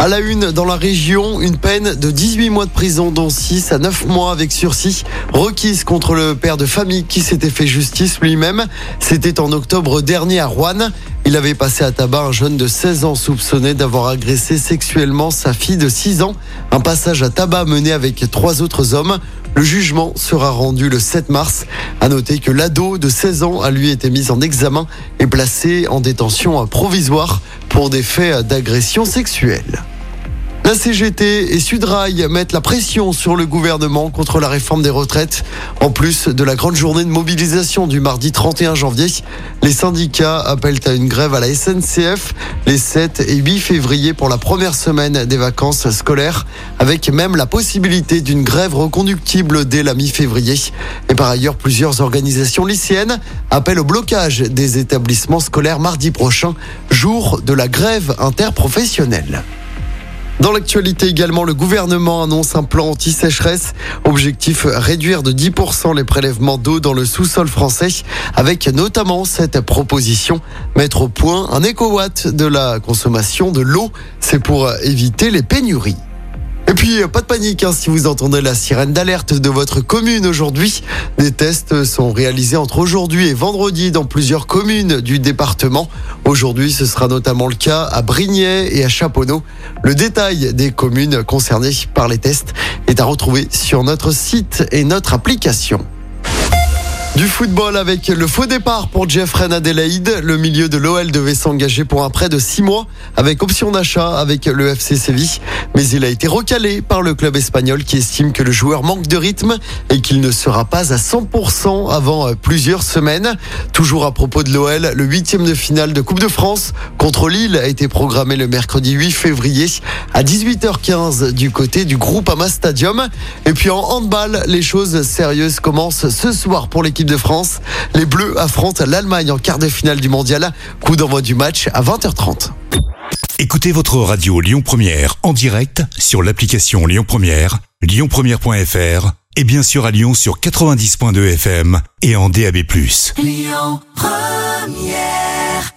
À la une, dans la région, une peine de 18 mois de prison, dont 6 à 9 mois avec sursis, requise contre le père de famille qui s'était fait justice lui-même. C'était en octobre dernier à Rouen. Il avait passé à tabac un jeune de 16 ans soupçonné d'avoir agressé sexuellement sa fille de 6 ans. Un passage à tabac mené avec trois autres hommes. Le jugement sera rendu le 7 mars. À noter que l'ado de 16 ans a lui été mis en examen et placé en détention provisoire pour des faits d'agression sexuelle. La CGT et Sudrail mettent la pression sur le gouvernement contre la réforme des retraites. En plus de la grande journée de mobilisation du mardi 31 janvier, les syndicats appellent à une grève à la SNCF les 7 et 8 février pour la première semaine des vacances scolaires, avec même la possibilité d'une grève reconductible dès la mi-février. Et par ailleurs, plusieurs organisations lycéennes appellent au blocage des établissements scolaires mardi prochain, jour de la grève interprofessionnelle. Dans l'actualité également, le gouvernement annonce un plan anti-sécheresse. Objectif réduire de 10% les prélèvements d'eau dans le sous-sol français, avec notamment cette proposition mettre au point un éco-watt de la consommation de l'eau. C'est pour éviter les pénuries. Et puis, pas de panique hein, si vous entendez la sirène d'alerte de votre commune aujourd'hui. Des tests sont réalisés entre aujourd'hui et vendredi dans plusieurs communes du département. Aujourd'hui, ce sera notamment le cas à Brignais et à Chaponneau. Le détail des communes concernées par les tests est à retrouver sur notre site et notre application. Du football avec le faux départ pour Jeffrey Adelaide. Le milieu de l'OL devait s'engager pour un prêt de 6 mois avec option d'achat avec le FC Séville. Mais il a été recalé par le club espagnol qui estime que le joueur manque de rythme et qu'il ne sera pas à 100% avant euh, plusieurs semaines. Toujours à propos de l'OL, le huitième de finale de Coupe de France contre Lille a été programmé le mercredi 8 février à 18h15 du côté du groupe Ama Stadium. Et puis en handball, les choses sérieuses commencent ce soir pour l'équipe de France. Les Bleus affrontent l'Allemagne en quart de finale du mondial. Coup d'envoi du match à 20h30. Écoutez votre radio Lyon Première en direct sur l'application Lyon Première, lyonpremière.fr et bien sûr à Lyon sur 90.2 FM et en DAB+. Lyon Première